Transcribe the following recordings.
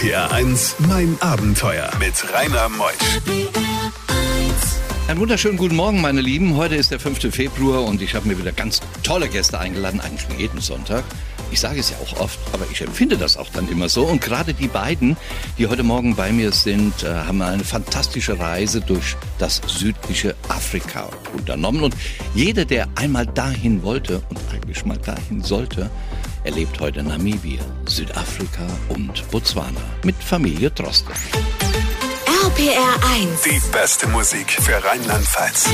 RPR 1, mein Abenteuer mit Rainer Meusch. Einen wunderschönen guten Morgen, meine Lieben. Heute ist der 5. Februar und ich habe mir wieder ganz tolle Gäste eingeladen, eigentlich jeden Sonntag. Ich sage es ja auch oft, aber ich empfinde das auch dann immer so. Und gerade die beiden, die heute Morgen bei mir sind, äh, haben eine fantastische Reise durch das südliche Afrika unternommen. Und jeder, der einmal dahin wollte und eigentlich mal dahin sollte, erlebt heute Namibia, Südafrika und Botswana mit Familie Droste. RPR 1. Die beste Musik für Rheinland-Pfalz.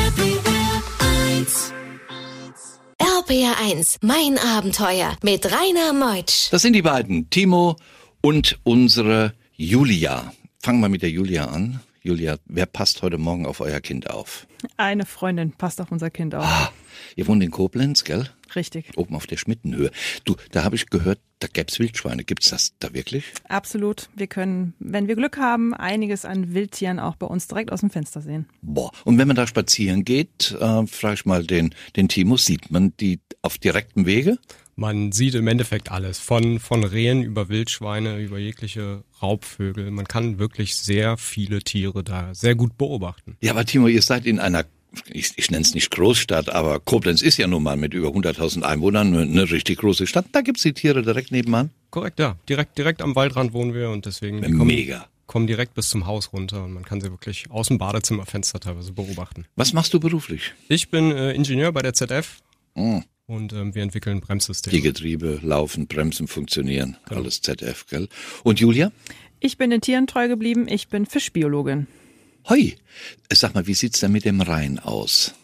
RPR 1, mein Abenteuer mit Rainer Meutsch. Das sind die beiden, Timo und unsere Julia. Fangen wir mit der Julia an. Julia, wer passt heute Morgen auf euer Kind auf? Eine Freundin passt auf unser Kind auf. Ah, ihr wohnt in Koblenz, gell? Richtig. Oben auf der Schmittenhöhe. Du, da habe ich gehört, da gäb's Wildschweine. Gibt's das da wirklich? Absolut. Wir können, wenn wir Glück haben, einiges an Wildtieren auch bei uns direkt aus dem Fenster sehen. Boah. Und wenn man da spazieren geht, äh, frage ich mal den, den Timo, sieht man die auf direktem Wege? Man sieht im Endeffekt alles, von, von Rehen über Wildschweine, über jegliche Raubvögel. Man kann wirklich sehr viele Tiere da sehr gut beobachten. Ja, aber Timo, ihr seid in einer ich, ich nenne es nicht Großstadt, aber Koblenz ist ja nun mal mit über 100.000 Einwohnern eine, richtig große Stadt. Da gibt's die Tiere direkt nebenan. Korrekt, ja. Direkt, direkt am Waldrand wohnen wir und deswegen die Mega. kommen, kommen direkt bis zum Haus runter und man kann sie wirklich aus dem Badezimmerfenster teilweise beobachten. Was machst du beruflich? Ich bin äh, Ingenieur bei der ZF Hm. und ähm, wir entwickeln Bremssysteme. Die Getriebe laufen, Bremsen funktionieren, alles ZF, gell? Und Julia? Ich bin den Tieren treu geblieben. Ich bin Fischbiologin. Hoi, sag mal, wie sieht's denn mit dem Rhein aus?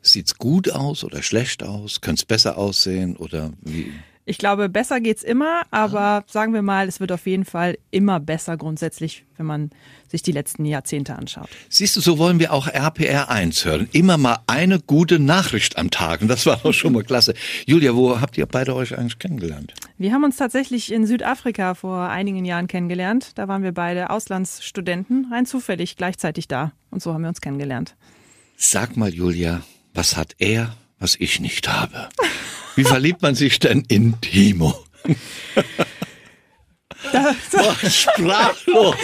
Sieht's gut aus oder schlecht aus? Könnte es besser aussehen oder wie? Ich glaube, besser geht's immer, aber sagen wir mal, es wird auf jeden Fall immer besser grundsätzlich, wenn man sich die letzten Jahrzehnte anschaut. Siehst du, so wollen wir auch RPR 1 hören. Immer mal eine gute Nachricht am Tag. Und das war doch schon mal klasse. Julia, wo habt ihr beide euch eigentlich kennengelernt? Wir haben uns tatsächlich in Südafrika vor einigen Jahren kennengelernt. Da waren wir beide Auslandsstudenten, rein zufällig gleichzeitig da. Und so haben wir uns kennengelernt. Sag mal, Julia, was hat er, was ich nicht habe? Wie verliebt man sich denn in Timo? Boah, sprachlos.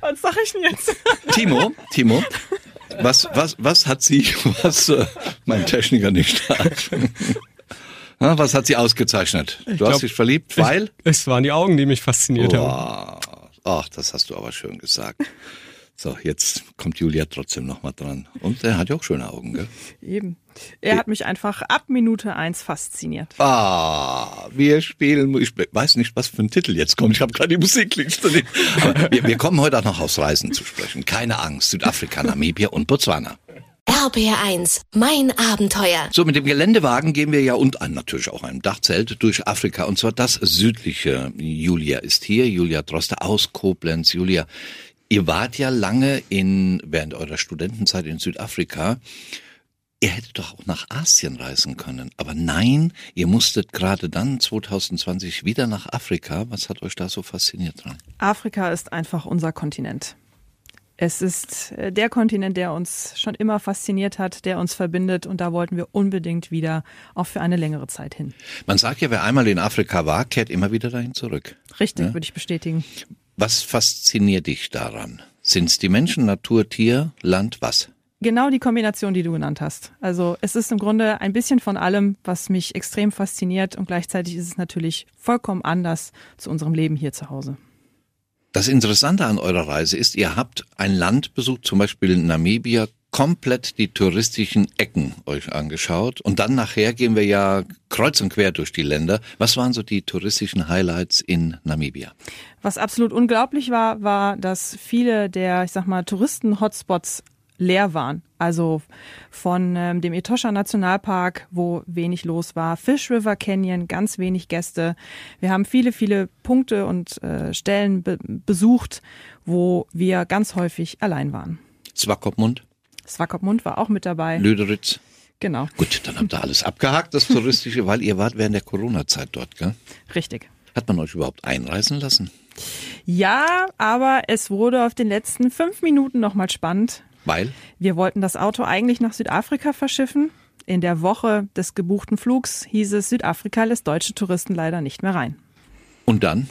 Was sag ich denn jetzt? Timo, Timo, was, was, was hat sie, was äh, mein Techniker nicht hat? Was hat sie ausgezeichnet? Du hast glaub, dich verliebt, weil? Es waren die Augen, die mich fasziniert haben. Boah. Ach, das hast du aber schön gesagt. So, jetzt kommt Julia trotzdem nochmal dran. Und er hat ja auch schöne Augen, gell? Eben. Er hat mich einfach ab Minute eins fasziniert. Ah, wir spielen, ich weiß nicht, was für ein Titel jetzt kommt. Ich habe gerade die Musikliste nicht. Wir, wir kommen heute auch noch aufs Reisen zu sprechen. Keine Angst, Südafrika, Namibia und Botswana. RPR 1, mein Abenteuer. So, mit dem Geländewagen gehen wir ja und an natürlich auch einem Dachzelt durch Afrika und zwar das südliche. Julia ist hier, Julia Droste aus Koblenz. Julia, ihr wart ja lange in, während eurer Studentenzeit in Südafrika. Ihr hättet doch auch nach Asien reisen können. Aber nein, ihr musstet gerade dann 2020 wieder nach Afrika. Was hat euch da so fasziniert dran? Afrika ist einfach unser Kontinent. Es ist äh, der Kontinent, der uns schon immer fasziniert hat, der uns verbindet und da wollten wir unbedingt wieder auch für eine längere Zeit hin. Man sagt ja, wer einmal in Afrika war, kehrt immer wieder dahin zurück. Richtig, ja? würde ich bestätigen. Was fasziniert dich daran? Sind es die Menschen, Natur, Tier, Land, was? Genau die Kombination, die du genannt hast. Also es ist im Grunde ein bisschen von allem, was mich extrem fasziniert und gleichzeitig ist es natürlich vollkommen anders zu unserem Leben hier zu Hause. Das Interessante an eurer Reise ist, ihr habt ein Land besucht, zum Beispiel Namibia, komplett die touristischen Ecken euch angeschaut und dann nachher gehen wir ja kreuz und quer durch die Länder. Was waren so die touristischen Highlights in Namibia? Was absolut unglaublich war, war, dass viele der, ich sag mal, Touristen-Hotspots leer waren. Also von ähm, dem Etosha Nationalpark, wo wenig los war, Fish River Canyon, ganz wenig Gäste. Wir haben viele, viele Punkte und äh, Stellen be besucht, wo wir ganz häufig allein waren. Swakopmund? Swakopmund war auch mit dabei. Lüderitz? Genau. Gut, dann habt ihr alles abgehakt, das Touristische, weil ihr wart während der Corona-Zeit dort, gell? Richtig. Hat man euch überhaupt einreisen lassen? Ja, aber es wurde auf den letzten fünf Minuten nochmal spannend. Weil? Wir wollten das Auto eigentlich nach Südafrika verschiffen. In der Woche des gebuchten Flugs hieß es, Südafrika lässt deutsche Touristen leider nicht mehr rein. Und dann?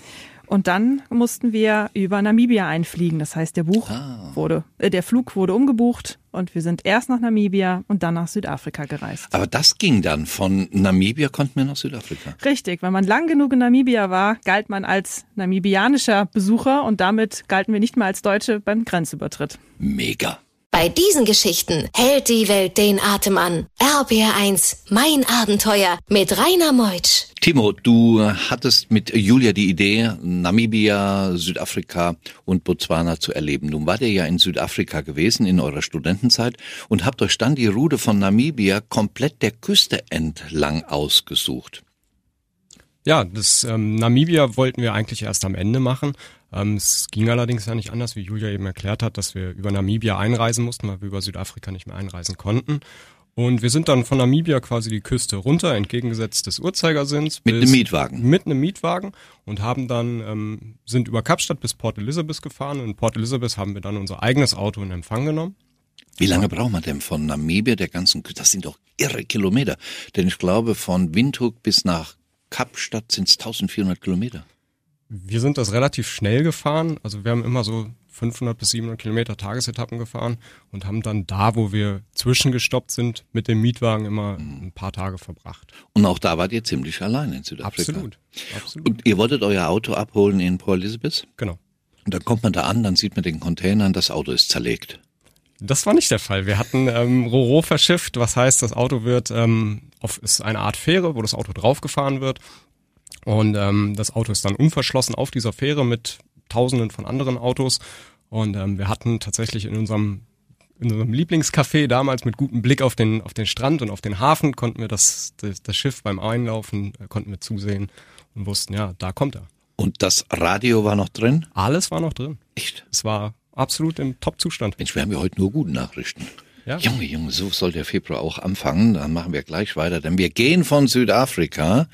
Und dann mussten wir über Namibia einfliegen. Das heißt, der Buch Ah. wurde, äh, der Flug wurde umgebucht und wir sind erst nach Namibia und dann nach Südafrika gereist. Aber das ging dann. Von Namibia konnten wir nach Südafrika. Richtig, wenn man lang genug in Namibia war, galt man als namibianischer Besucher und damit galten wir nicht mehr als Deutsche beim Grenzübertritt. Mega. Bei diesen Geschichten hält die Welt den Atem an. RBR1, mein Abenteuer mit Rainer Meutsch. Timo, du hattest mit Julia die Idee, Namibia, Südafrika und Botswana zu erleben. Nun wart ihr ja in Südafrika gewesen in eurer Studentenzeit und habt euch dann die Route von Namibia komplett der Küste entlang ausgesucht. Ja, das ähm, Namibia wollten wir eigentlich erst am Ende machen. Ähm, es ging allerdings ja nicht anders, wie Julia eben erklärt hat, dass wir über Namibia einreisen mussten, weil wir über Südafrika nicht mehr einreisen konnten. Und wir sind dann von Namibia quasi die Küste runter, entgegengesetzt des Uhrzeigersinns. Mit einem Mietwagen. Mit einem Mietwagen und haben dann, ähm, sind über Kapstadt bis Port Elizabeth gefahren. Und in Port Elizabeth haben wir dann unser eigenes Auto in Empfang genommen. Wie lange braucht man denn von Namibia, der ganzen Küste? Das sind doch irre Kilometer. Denn ich glaube, von Windhoek bis nach Kapstadt sind es 1400 Kilometer. Wir sind das relativ schnell gefahren. Also wir haben immer so 500 bis 700 Kilometer Tagesetappen gefahren und haben dann da, wo wir zwischengestoppt sind, mit dem Mietwagen immer ein paar Tage verbracht. Und auch da wart ihr ziemlich allein in Südafrika. Absolut. Absolut. Und ihr wolltet euer Auto abholen in Port Elizabeth? Genau. Und dann kommt man da an, dann sieht man den Containern, das Auto ist zerlegt. Das war nicht der Fall. Wir hatten ähm, Roro verschifft, was heißt, das Auto wird ähm, auf ist eine Art Fähre, wo das Auto draufgefahren wird. Und ähm, das Auto ist dann unverschlossen auf dieser Fähre mit Tausenden von anderen Autos. Und ähm, wir hatten tatsächlich in unserem in unserem Lieblingscafé damals mit gutem Blick auf den auf den Strand und auf den Hafen konnten wir das das, das Schiff beim Einlaufen äh, konnten wir zusehen und wussten ja da kommt er. Und das Radio war noch drin? Alles war noch drin. Echt? Es war absolut im Top-Zustand. Mensch, wir haben ja heute nur gute Nachrichten. Ja. Junge, Junge, so soll der Februar auch anfangen. Dann machen wir gleich weiter, denn wir gehen von Südafrika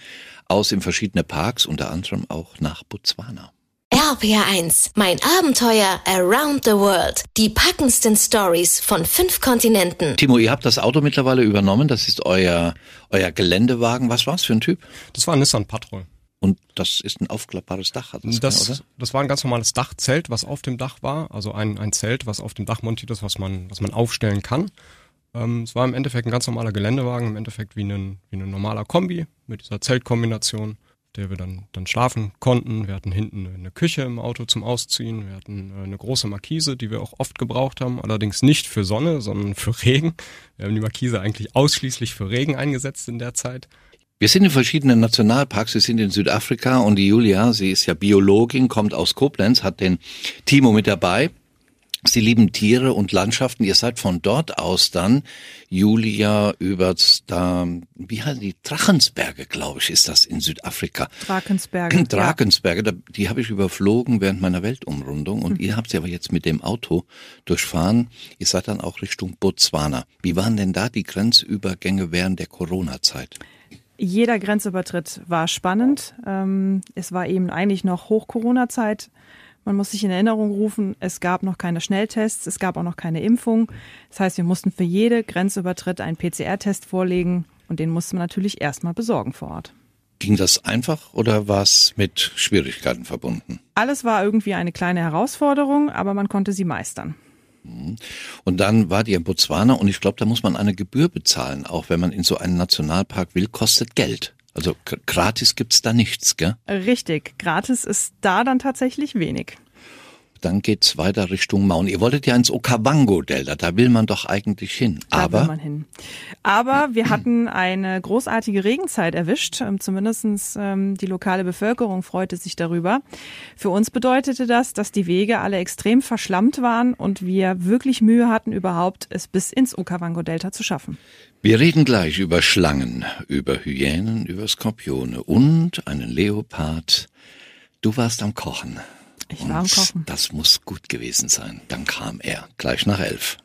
aus in verschiedene Parks, unter anderem auch nach Botswana. RPR1, mein Abenteuer around the world. Die packendsten Stories von fünf Kontinenten. Timo, ihr habt das Auto mittlerweile übernommen. Das ist euer, euer Geländewagen. Was war's für ein Typ? Das war ein Nissan Patrol. Und das ist ein aufklappbares Dach, hat das, Das, oder? das war ein ganz normales Dachzelt, was auf dem Dach war. Also ein, ein Zelt, was auf dem Dach montiert ist, was man, was man aufstellen kann. Ähm, es war im Endeffekt ein ganz normaler Geländewagen, im Endeffekt wie ein, wie ein normaler Kombi mit dieser Zeltkombination, der wir dann, dann schlafen konnten. Wir hatten hinten eine Küche im Auto zum Ausziehen. Wir hatten äh, eine große Markise, die wir auch oft gebraucht haben. Allerdings nicht für Sonne, sondern für Regen. Wir haben die Markise eigentlich ausschließlich für Regen eingesetzt in der Zeit. Wir sind in verschiedenen Nationalparks. Wir sind in Südafrika und die Julia, sie ist ja Biologin, kommt aus Koblenz, hat den Timo mit dabei. Sie lieben Tiere und Landschaften. Ihr seid von dort aus dann, Julia, über da, wie heißen die? Drachensberge, glaube ich, ist das in Südafrika. Drakensberge. ja. Drakensberge, da, die habe ich überflogen während meiner Weltumrundung und ihr habt sie aber jetzt mit dem Auto durchfahren. Ihr seid dann auch Richtung Botswana. Wie waren denn da die Grenzübergänge während der Corona-Zeit? Jeder Grenzübertritt war spannend. Ähm, es war eben eigentlich noch Hoch-Corona-Zeit. Man muss sich in Erinnerung rufen, es gab noch keine Schnelltests, es gab auch noch keine Impfung. Das heißt, wir mussten für jede Grenzübertritt einen PCR-Test vorlegen und den musste man natürlich erstmal besorgen vor Ort. Ging das einfach oder war es mit Schwierigkeiten verbunden? Alles war irgendwie eine kleine Herausforderung, aber man konnte sie meistern. Und dann war die in Botswana und ich glaube, da muss man eine Gebühr bezahlen, auch wenn man in so einen Nationalpark will, kostet Geld. Also gratis gibt's da nichts, gell? Richtig, gratis ist da dann tatsächlich wenig. Dann geht's weiter Richtung Maun. Ihr wolltet ja ins Okavango-Delta, da will man doch eigentlich hin. Da will Aber man hin. Aber wir hatten eine großartige Regenzeit erwischt. Ähm, Zumindestens ähm, die lokale Bevölkerung freute sich darüber. Für uns bedeutete das, dass die Wege alle extrem verschlammt waren und wir wirklich Mühe hatten, überhaupt es bis ins Okavango-Delta zu schaffen. wir reden gleich über Schlangen, über Hyänen, über Skorpione und einen Leopard. Du warst am Kochen. Ich war am Kochen. Das muss gut gewesen sein. Dann kam er, gleich nach elf.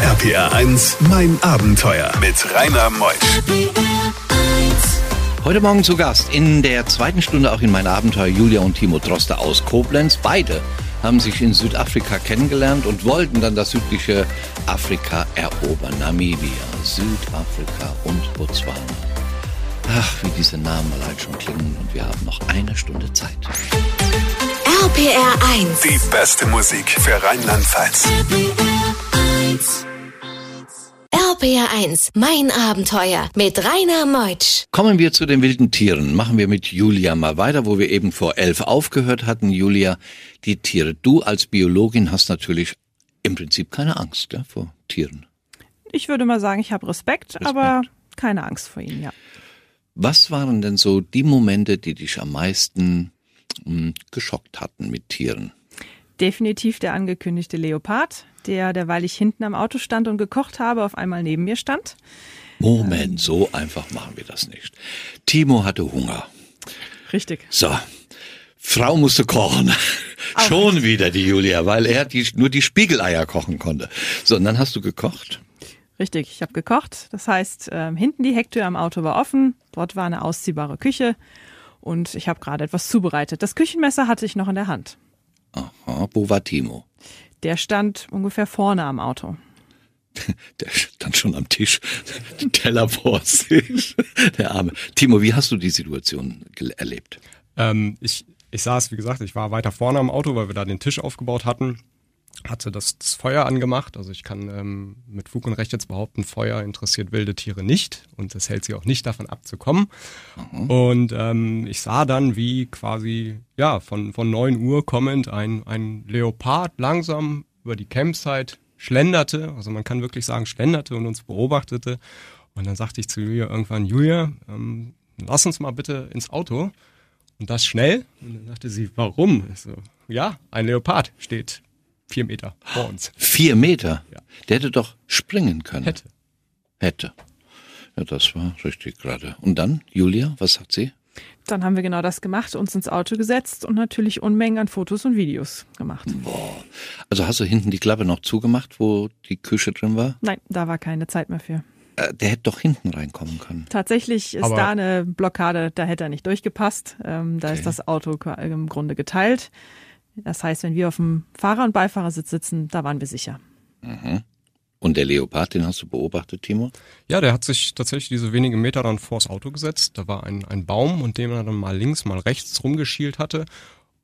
RPR 1, mein Abenteuer mit Rainer Meusch. Heute Morgen zu Gast in der zweiten Stunde auch in mein Abenteuer Julia und Timo Droste aus Koblenz. Beide haben sich in Südafrika kennengelernt und wollten dann das südliche Afrika erobern. Namibia, Südafrika und Botswana. Ach, wie diese Namen allein schon klingen. Und wir haben noch eine Stunde Zeit. RPR 1. Die beste Musik für Rheinland-Pfalz. RPR 1, mein Abenteuer mit Rainer Meutsch. Kommen wir zu den wilden Tieren. Machen wir mit Julia mal weiter, wo wir eben vor elf aufgehört hatten. Julia, die Tiere. Du als Biologin hast natürlich im Prinzip keine Angst ja, vor Tieren. Ich würde mal sagen, ich habe Respekt, Respekt, aber keine Angst vor ihnen, ja. Was waren denn so die Momente, die dich am meisten mh, hm, geschockt hatten mit Tieren? Definitiv der angekündigte Leopard, der, derweil ich hinten am Auto stand und gekocht habe, auf einmal neben mir stand. Moment, so einfach machen wir das nicht. Timo hatte Hunger. Richtig. So. Frau musste kochen. Auch. Schon wieder die Julia, weil er die, nur die Spiegeleier kochen konnte. So, und dann hast du gekocht? Richtig, ich habe gekocht. Das heißt, ähm, hinten die Hecktür am Auto war offen. Dort war eine ausziehbare Küche. Und ich habe gerade etwas zubereitet. Das Küchenmesser hatte ich noch in der Hand. Aha, wo war Timo? Der stand ungefähr vorne am Auto. Der stand schon am Tisch, die Teller vor sich. Der Arme. Timo, wie hast du die Situation erlebt? Ähm, ich, ich saß, wie gesagt, ich war weiter vorne am Auto, weil wir da den Tisch aufgebaut hatten hatte das, das Feuer angemacht. Also ich kann ähm, mit Fug und Recht jetzt behaupten, Feuer interessiert wilde Tiere nicht und das hält sie auch nicht davon abzukommen. Mhm. Und ähm, ich sah dann, wie quasi ja von von neun Uhr kommend ein ein Leopard langsam über die Campsite schlenderte. Also man kann wirklich sagen schlenderte und uns beobachtete. Und dann sagte ich zu Julia irgendwann, Julia, ähm, lass uns mal bitte ins Auto. Und das schnell. Und dann sagte sie, warum? Ich so, ja, ein Leopard steht vier Meter vor uns. Vier Meter? Ja. Der hätte doch springen können. Hätte. Hätte. Ja, das war richtig gerade. Und dann, Julia, was sagt sie? Dann haben wir genau das gemacht, uns ins Auto gesetzt und natürlich Unmengen an Fotos und Videos gemacht. Boah. Also hast du hinten die Klappe noch zugemacht, wo die Küche drin war? Nein, da war keine Zeit mehr für. Äh, der hätte doch hinten reinkommen können. Tatsächlich ist Aber da eine Blockade, da hätte er nicht durchgepasst. Ähm, da okay. ist das Auto im Grunde geteilt. Das heißt, wenn wir auf dem Fahrer- und Beifahrersitz sitzen, da waren wir sicher. Mhm. Und der Leopard, den hast du beobachtet, Timo? Ja, der hat sich tatsächlich diese wenigen Meter dann vors Auto gesetzt. Da war ein, ein Baum, und dem er dann mal links, mal rechts rumgeschielt hatte.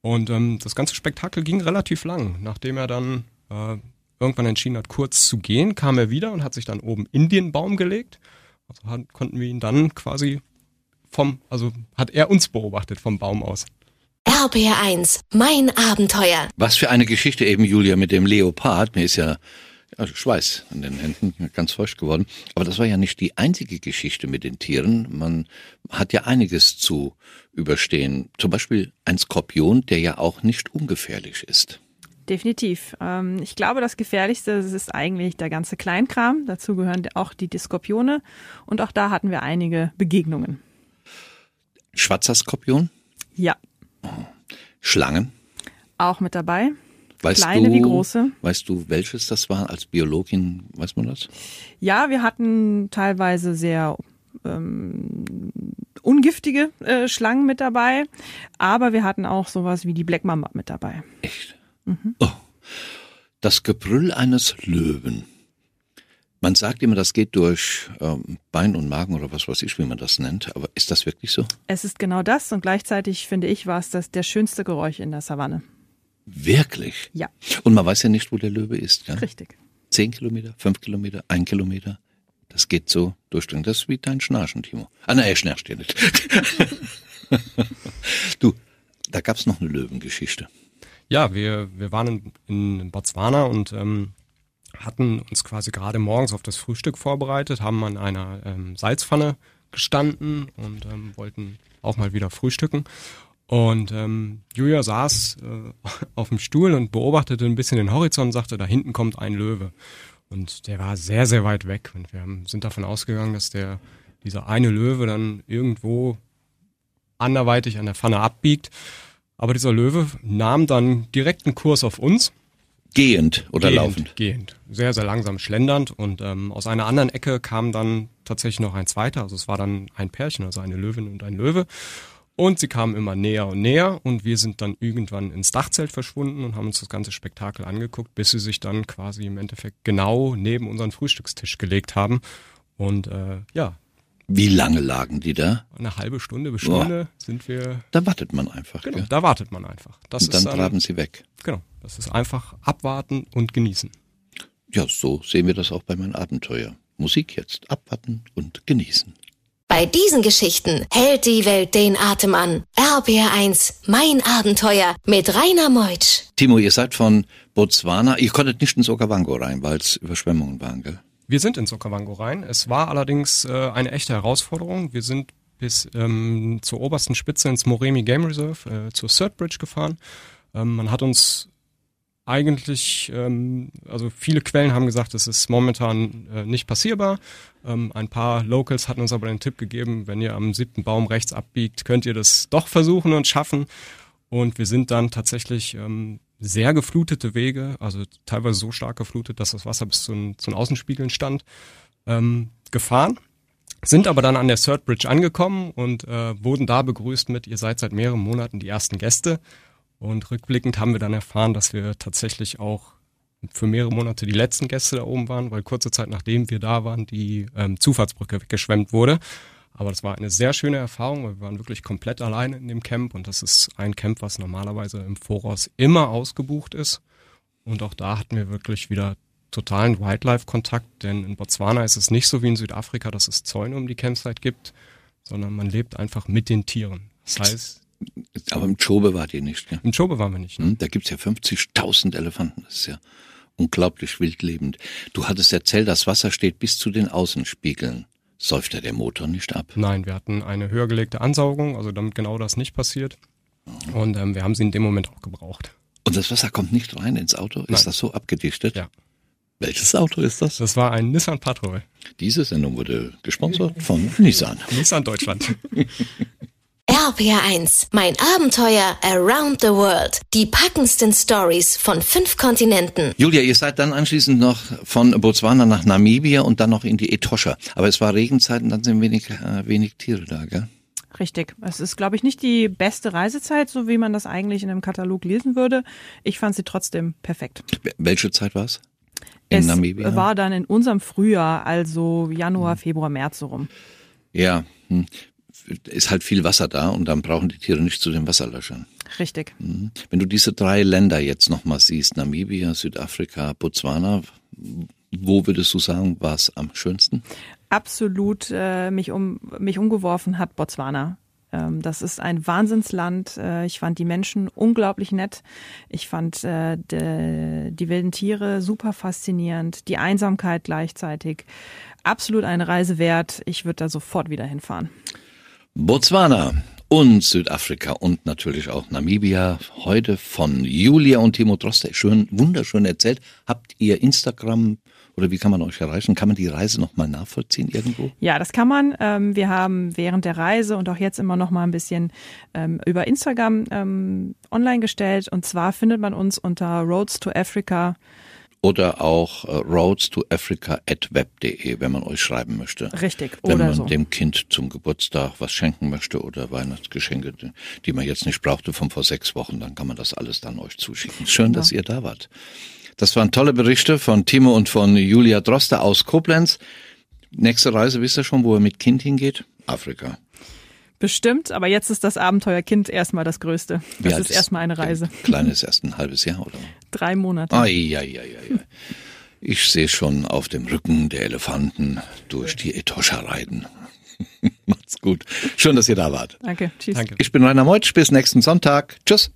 Und ähm, das ganze Spektakel ging relativ lang. Nachdem er dann äh, irgendwann entschieden hat, kurz zu gehen, kam er wieder und hat sich dann oben in den Baum gelegt. Also hat, konnten wir ihn dann quasi vom, also hat er uns beobachtet vom Baum aus. RBR1, mein Abenteuer. Was für eine Geschichte eben, Julia, mit dem Leopard. Mir ist ja Schweiß an den Händen, ganz feucht geworden. Aber das war ja nicht die einzige Geschichte mit den Tieren. Man hat ja einiges zu überstehen. Zum Beispiel ein Skorpion, der ja auch nicht ungefährlich ist. Definitiv. Ähm, ich glaube, das Gefährlichste ist eigentlich der ganze Kleinkram. Dazu gehören auch die Skorpione. Und auch da hatten wir einige Begegnungen. Schwarzer Skorpion? Ja, Schlangen? Auch mit dabei. Weißt Kleine du, wie große. Weißt du, welches das war? Als Biologin, weiß man das? Ja, wir hatten teilweise sehr ähm, ungiftige äh, Schlangen mit dabei, aber wir hatten auch sowas wie die Black Mamba mit dabei. Echt? Mhm. Oh. Das Gebrüll eines Löwen. Man sagt immer, das geht durch ähm, Bein und Magen oder was weiß ich, wie man das nennt. Aber ist das wirklich so? Es ist genau das und gleichzeitig finde ich, war es das der schönste Geräusch in der Savanne. Wirklich? Ja. Und man weiß ja nicht, wo der Löwe ist. Ja? Richtig. Zehn Kilometer, fünf Kilometer, ein Kilometer. Das geht so durchdringend. Das ist wie dein Schnarchen, Timo. Ah, nein, er schnarcht dir nicht. du, da gab's noch eine Löwengeschichte. Ja, wir, wir waren in, in Botswana und ähm, hatten uns quasi gerade morgens auf das Frühstück vorbereitet, haben an einer ähm, Salzpfanne gestanden und ähm, wollten auch mal wieder frühstücken. Und ähm, Julia saß äh, auf dem Stuhl und beobachtete ein bisschen den Horizont und sagte, da hinten kommt ein Löwe. Und der war sehr, sehr weit weg. Und wir haben, sind davon ausgegangen, dass der, dieser eine Löwe dann irgendwo anderweitig an der Pfanne abbiegt. Aber dieser Löwe nahm dann direkten Kurs auf uns Gehend oder gehend, laufend? Gehend. Sehr, sehr langsam schlendernd. Und ähm, aus einer anderen Ecke kam dann tatsächlich noch ein zweiter. Also es war dann ein Pärchen, also eine Löwin und ein Löwe. Und sie kamen immer näher und näher und wir sind dann irgendwann ins Dachzelt verschwunden und haben uns das ganze Spektakel angeguckt, bis sie sich dann quasi im Endeffekt genau neben unseren Frühstückstisch gelegt haben. Und äh, ja, Wie lange lagen die da? Eine halbe Stunde bis Stunde sind wir. Da wartet man einfach. Genau, gell? da wartet man einfach. Das Und dann ist dann, traben sie weg. Genau, das ist einfach abwarten und genießen. Ja, so sehen wir das auch bei meinem Abenteuer. Musik jetzt abwarten und genießen. Bei diesen Geschichten hält die Welt den Atem an. RBR1, mein Abenteuer mit Rainer Meutsch. Timo, ihr seid von Botswana. Ihr konntet nicht ins Okavango rein, weil es Überschwemmungen waren, gell? Wir sind ins Okavango rein. Es war allerdings äh, eine echte Herausforderung. Wir sind bis ähm, zur obersten Spitze ins Moremi Game Reserve, äh, zur Third Bridge gefahren. Ähm, man hat uns eigentlich, ähm, also viele Quellen haben gesagt, es ist momentan äh, nicht passierbar. Ähm, ein paar Locals hatten uns aber den Tipp gegeben, wenn ihr am siebten Baum rechts abbiegt, könnt ihr das doch versuchen und schaffen. Und wir sind dann tatsächlich ähm, sehr geflutete Wege, also teilweise so stark geflutet, dass das Wasser bis zu den, Außenspiegeln stand, ähm, gefahren. Sind aber dann an der Third Bridge angekommen und äh, wurden da begrüßt mit, ihr seid seit mehreren Monaten die ersten Gäste. Und rückblickend haben wir dann erfahren, dass wir tatsächlich auch für mehrere Monate die letzten Gäste da oben waren, weil kurze Zeit nachdem wir da waren, die ähm, Zufahrtsbrücke weggeschwemmt wurde. Aber das war eine sehr schöne Erfahrung, weil wir waren wirklich komplett alleine in dem Camp und das ist ein Camp, was normalerweise im Voraus immer ausgebucht ist. Und auch da hatten wir wirklich wieder totalen Wildlife-Kontakt, denn in Botswana ist es nicht so wie in Südafrika, dass es Zäune um die Campsite gibt, sondern man lebt einfach mit den Tieren. Das heißt, Aber im Chobe wart ihr nicht, gell? im Chobe waren wir nicht. Ne? Hm, Da gibt's ja 50.000 Elefanten. Das ist ja unglaublich wildlebend. Du hattest erzählt, das Wasser steht bis zu den Außenspiegeln. Säuft der Motor nicht ab? Nein, wir hatten eine höher gelegte Ansaugung, also damit genau das nicht passiert. Und ähm, wir haben sie in dem Moment auch gebraucht. Und das Wasser kommt nicht rein ins Auto? Ist Nein. das so abgedichtet? Ja. Welches Auto ist das? Das war ein Nissan Patrol. Diese Sendung wurde gesponsert von Nissan. Nissan Deutschland. RBR1, mein Abenteuer around the world. Die packendsten Stories von fünf Kontinenten. Julia, ihr seid dann anschließend noch von Botswana nach Namibia und dann noch in die Etosha. Aber es war Regenzeit und dann sind wenig, äh, wenig Tiere da, gell? Richtig. Es ist, glaube ich, nicht die beste Reisezeit, so wie man das eigentlich in einem Katalog lesen würde. Ich fand sie trotzdem perfekt. Welche Zeit war's? In es Namibia? war dann in unserem Frühjahr, also Januar, Februar, März so rum. Ja, hm. Ist halt viel Wasser da und dann brauchen die Tiere nicht zu den Wasserlöschern. Richtig. Mhm. Wenn du diese drei Länder jetzt nochmal siehst, Namibia, Südafrika, Botswana, wo würdest du sagen, war es am schönsten? absolut äh, mich um mich umgeworfen hat Botswana. Ähm, das ist ein Wahnsinnsland. Äh, ich fand die Menschen unglaublich nett. Ich fand äh, de, die wilden Tiere super faszinierend. Die Einsamkeit gleichzeitig. Absolut eine Reise wert. Ich würde da sofort wieder hinfahren. Botswana und Südafrika und natürlich auch Namibia. Heute von Julia und Timo Droste. Schön, wunderschön erzählt. Habt ihr Instagram oder wie kann man euch erreichen? Kann man die Reise nochmal nachvollziehen irgendwo? Ja, das kann man. Ähm, wir haben während der Reise und auch jetzt immer noch mal ein bisschen ähm, über Instagram ähm, online gestellt. Und zwar findet man uns unter Roads to Africa. Oder auch äh, roads to Africa at web.de, wenn man euch schreiben möchte. Richtig, Wenn oder man so. dem Kind zum Geburtstag was schenken möchte oder Weihnachtsgeschenke, die- die man jetzt nicht brauchte von vor sechs Wochen, dann kann man das alles dann euch zuschicken. Schön, dass ihr da wart. Das waren tolle Berichte von Timo und von Julia Droste aus Koblenz. Nächste Reise, wisst ihr schon, wo er mit Kind hingeht? Afrika. Bestimmt, aber jetzt ist das Abenteuerkind erstmal das Größte. Das alt ist erstmal eine Reise. Kleines erst ein halbes Jahr, oder? Drei Monate. Ai, ai, ai, ai, ai. Ich sehe schon auf dem Rücken der Elefanten durch die Etosha reiten. Macht's gut. Schön, dass ihr da wart. Danke. Tschüss. Danke. Ich bin Rainer Meutsch. Bis nächsten Sonntag. Tschüss.